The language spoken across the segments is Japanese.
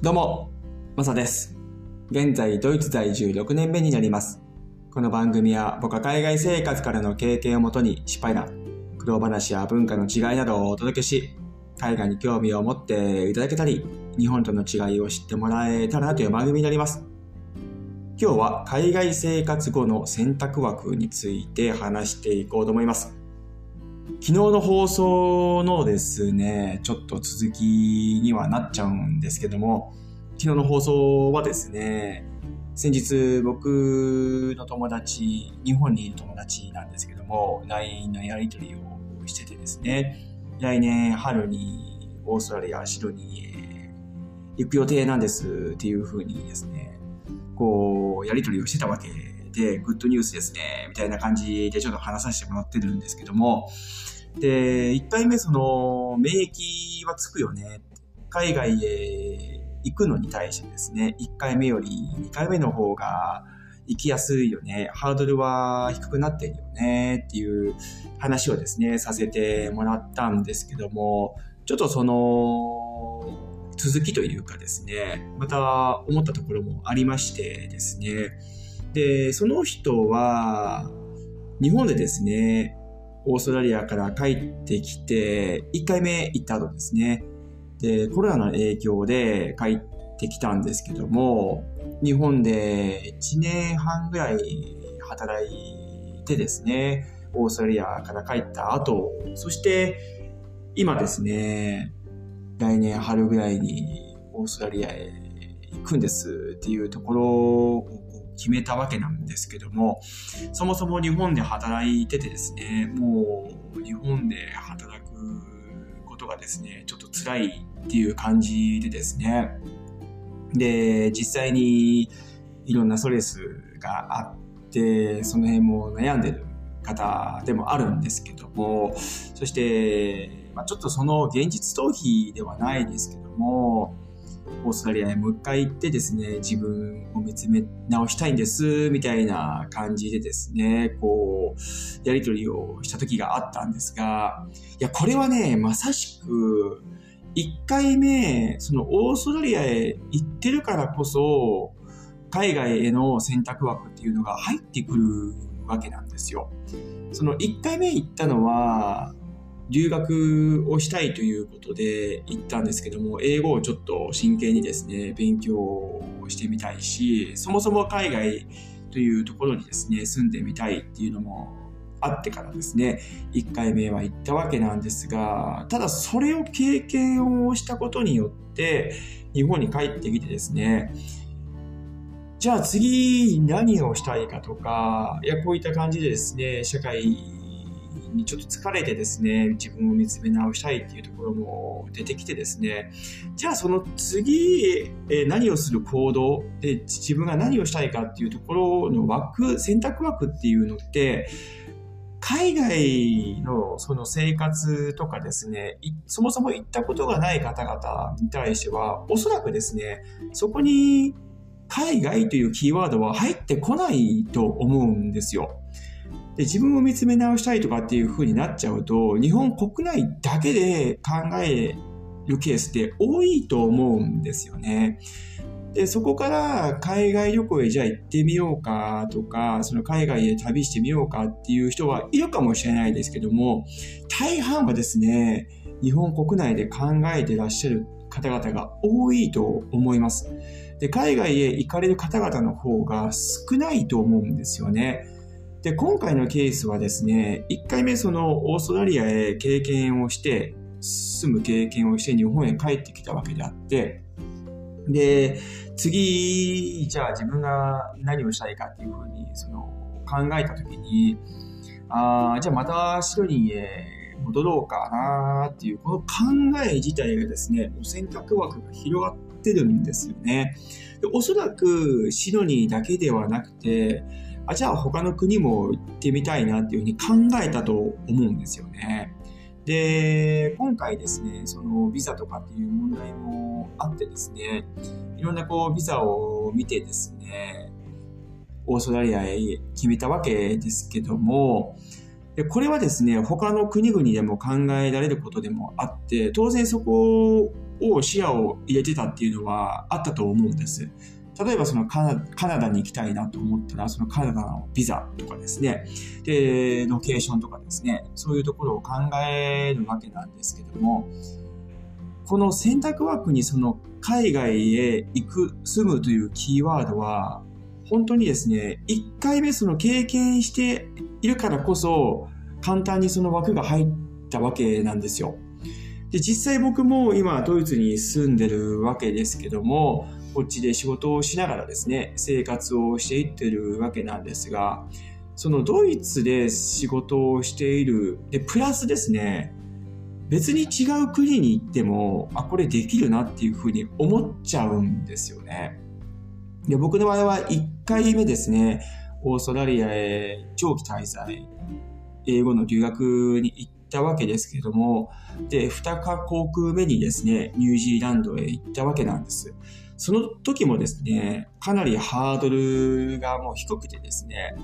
どうも、マサです。現在、ドイツ在住6年目になります。この番組は僕は海外生活からの経験をもとに失敗談、苦労話や文化の違いなどをお届けし、海外に興味を持っていただけたり、日本との違いを知ってもらえたらなという番組になります。今日は海外生活後の選択枠について話していこうと思います。昨日の放送のですね、ちょっと続きにはなっちゃうんですけども、昨日の放送はですね、先日僕の友達、日本にいる友達なんですけども、LINE のやり取りをしててですね、来年春にオーストラリア、シドニーへ行く予定なんですっていう風にですね、こう、やり取りをしてたわけで、グッドニュースですね、みたいな感じでちょっと話させてもらってるんですけども、で、1回目その、免疫はつくよね。海外へ行くのに対してですね、1回目より2回目の方が行きやすいよね。ハードルは低くなってるよね。っていう話をですね、させてもらったんですけども、ちょっとその、続きというかですね、また思ったところもありましてですね、で、その人は、日本でですね、オーストラリアから帰ってきて、1回目行った後ですね。で、コロナの影響で帰ってきたんですけども、日本で1年半ぐらい働いてですね、オーストラリアから帰った後、そして今ですね、来年春ぐらいにオーストラリアへ行くんですっていうところを決めたわけなんですけども、そもそも日本で働いててですね、もう日本で働くことがですね、ちょっと辛いっていう感じでですね、で、実際にいろんなストレスがあって、その辺も悩んでる方でもあるんですけども、そして、まあ、ちょっとその現実逃避ではないですけども、オーストラリアへもう一回行ってですね、自分を見つめ直したいんです、みたいな感じでですね、こう、やりとりをした時があったんですが、いや、これはね、まさしく、一回目、そのオーストラリアへ行ってるからこそ、海外への選択枠っていうのが入ってくるわけなんですよ。その一回目行ったのは、留学をしたいということで行ったんですけども、英語をちょっと真剣にですね、勉強してみたいし、そもそも海外というところにですね、住んでみたいっていうのもあってからですね、1回目は行ったわけなんですが、ただそれを経験をしたことによって、日本に帰ってきてですね、じゃあ次何をしたいかとか、いや、こういった感じでですね、社会にちょっと疲れてですね、自分を見つめ直したいっていうところも出てきてですね、じゃあその次、え何をする行動で自分が何をしたいかっていうところの枠、選択枠っていうのって、海外のその生活とかですね、そもそも行ったことがない方々に対しては、おそらくですね、そこに海外というキーワードは入ってこないと思うんですよ。で自分を見つめ直したいとかっていう風になっちゃうと、日本国内だけで考えるケースって多いと思うんですよね。で、そこから海外旅行へじゃあ行ってみようかとか、その海外へ旅してみようかっていう人はいるかもしれないですけども、大半はですね、日本国内で考えてらっしゃる方々が多いと思います。で、海外へ行かれる方々の方が少ないと思うんですよね。で、今回のケースはですね、1回目そのオーストラリアへ経験をして、住む経験をして日本へ帰ってきたわけであって、で、次、じゃあ自分が何をしたいかっていうふうにその考えたときに、ああ、じゃあまたシドニーへ戻ろうかなっていう、この考え自体がですね、お選択枠が広がってるんですよね。でおそらくシドニーだけではなくて、あ、じゃあ他の国も行ってみたいなっていうふうに考えたと思うんですよね。で、今回ですね、そのビザとかっていう問題もあってですね、いろんなこうビザを見てですね、オーストラリアへ決めたわけですけども、でこれはですね、他の国々でも考えられることでもあって、当然そこを視野を入れてたっていうのはあったと思うんです。例えばそのカナダに行きたいなと思ったら、そのカナダのビザとかですね、で、ロケーションとかですね、そういうところを考えるわけなんですけども、この選択枠にその海外へ行く、住むというキーワードは、本当にですね、1回目その経験しているからこそ、簡単にその枠が入ったわけなんですよ。で、実際僕も今ドイツに住んでるわけですけども、こっちで仕事をしながらですね、生活をしていってるわけなんですが、そのドイツで仕事をしている、で、プラスですね、別に違う国に行っても、あ、これできるなっていうふうに思っちゃうんですよね。で、僕の場合は1回目ですね、オーストラリアへ長期滞在、英語の留学に行ったわけですけども、で、2カ国目にですね、ニュージーランドへ行ったわけなんです。その時もですね、かなりハードルがもう低くてですね、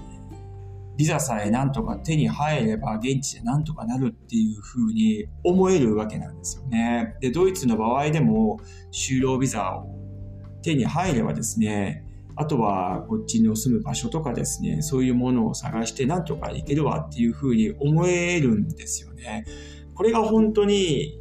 ビザさえなんとか手に入れば現地でなんとかなるっていうふうに思えるわけなんですよね。で、ドイツの場合でも就労ビザを手に入ればですね、あとはこっちの住む場所とかですね、そういうものを探してなんとか行けるわっていうふうに思えるんですよね。これが本当に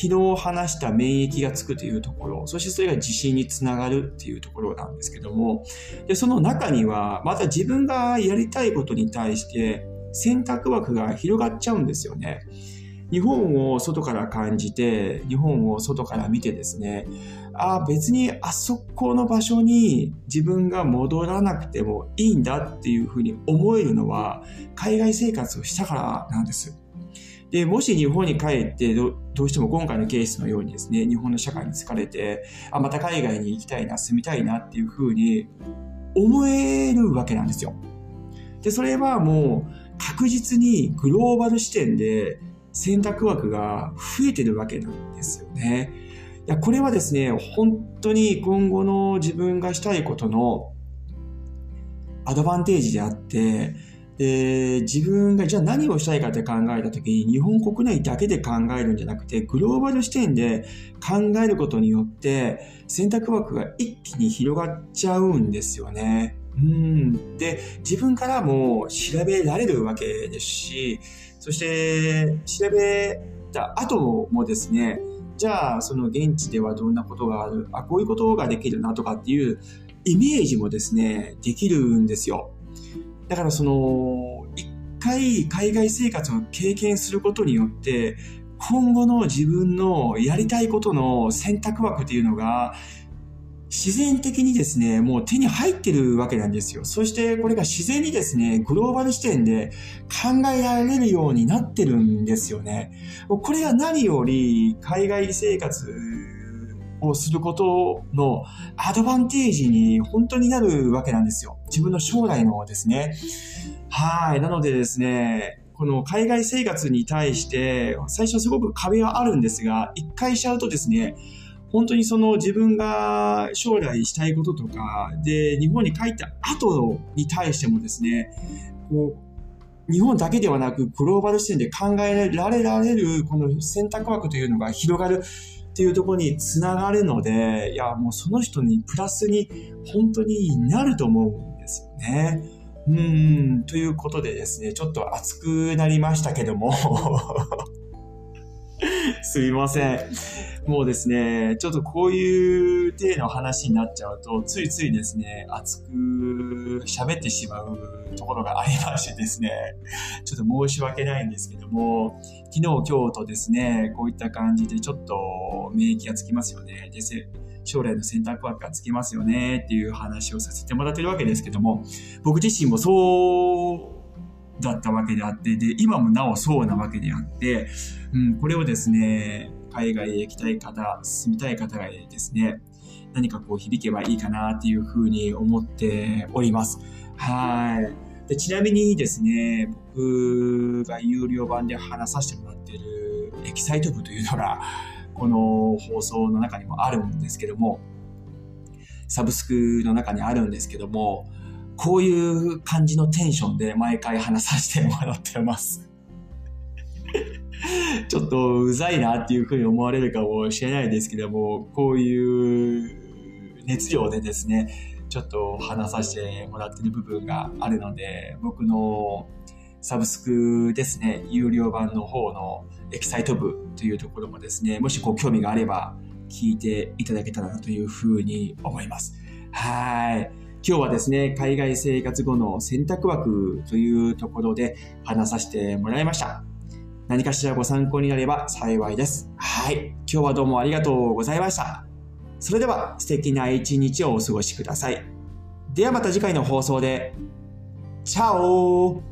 昨日話した免疫がつくというところ、そしてそれが自信につながるっていうところなんですけども、でその中には、また自分がやりたいことに対して選択枠が広がっちゃうんですよね。日本を外から感じて、日本を外から見てですね、ああ、別にあそこの場所に自分が戻らなくてもいいんだっていうふうに思えるのは、海外生活をしたからなんです。で、もし日本に帰ってど、どうしても今回のケースのようにですね、日本の社会に疲れて、あ、また海外に行きたいな、住みたいなっていうふうに思えるわけなんですよ。で、それはもう確実にグローバル視点で選択枠が増えてるわけなんですよね。いや、これはですね、本当に今後の自分がしたいことのアドバンテージであって、で、自分がじゃあ何をしたいかって考えたときに、日本国内だけで考えるんじゃなくて、グローバル視点で考えることによって、選択枠が一気に広がっちゃうんですよね。うん。で、自分からも調べられるわけですし、そして調べた後もですね、じゃあその現地ではどんなことがある、あ、こういうことができるなとかっていうイメージもですね、できるんですよ。だからその、一回海外生活を経験することによって、今後の自分のやりたいことの選択枠っていうのが、自然的にですね、もう手に入ってるわけなんですよ。そしてこれが自然にですね、グローバル視点で考えられるようになってるんですよね。これが何より海外生活をすることのアドバンテージに本当になるわけなんですよ。自分の将来のですね。はい。なのでですね、この海外生活に対して、最初すごく壁はあるんですが、一回しちゃうとですね、本当にその自分が将来したいこととか、で、日本に帰った後に対してもですね、こう、日本だけではなくグローバル視点で考えられられるこの選択枠というのが広がるっていうところにつながるので、いや、もうその人にプラスに本当になると思うんですよね。うん、ということでですね、ちょっと熱くなりましたけども すいません。もうですね、ちょっとこういう体の話になっちゃうと、ついついですね、熱く喋ってしまうところがありましてですね、ちょっと申し訳ないんですけども、昨日、今日とですね、こういった感じでちょっと免疫がつきますよね。で将来の選択枠がつきますよねっていう話をさせてもらってるわけですけども、僕自身もそうだったわけであって、で、今もなおそうなわけであって、うん、これをですね、海外へ行きたい方、住みたい方がですね、何かこう響けばいいかなっていうふうに思っております。はい。でちなみにですね、僕が有料版で話させてもらってるエキサイト部というのが、この放送の中にもあるんですけども、サブスクの中にあるんですけども、こういう感じのテンションで毎回話させてもらってます。ちょっとうざいなっていうふうに思われるかもしれないですけども、こういう熱量でですね、ちょっと話させてもらってる部分があるので、僕のサブスクですね、有料版の方のエキサイト部というところもですね、もしご興味があれば聞いていただけたらなというふうに思います。はい。今日はですね、海外生活後の選択枠というところで話させてもらいました。何かしらご参考になれば幸いです。はい。今日はどうもありがとうございました。それでは素敵な一日をお過ごしください。ではまた次回の放送で。チャオ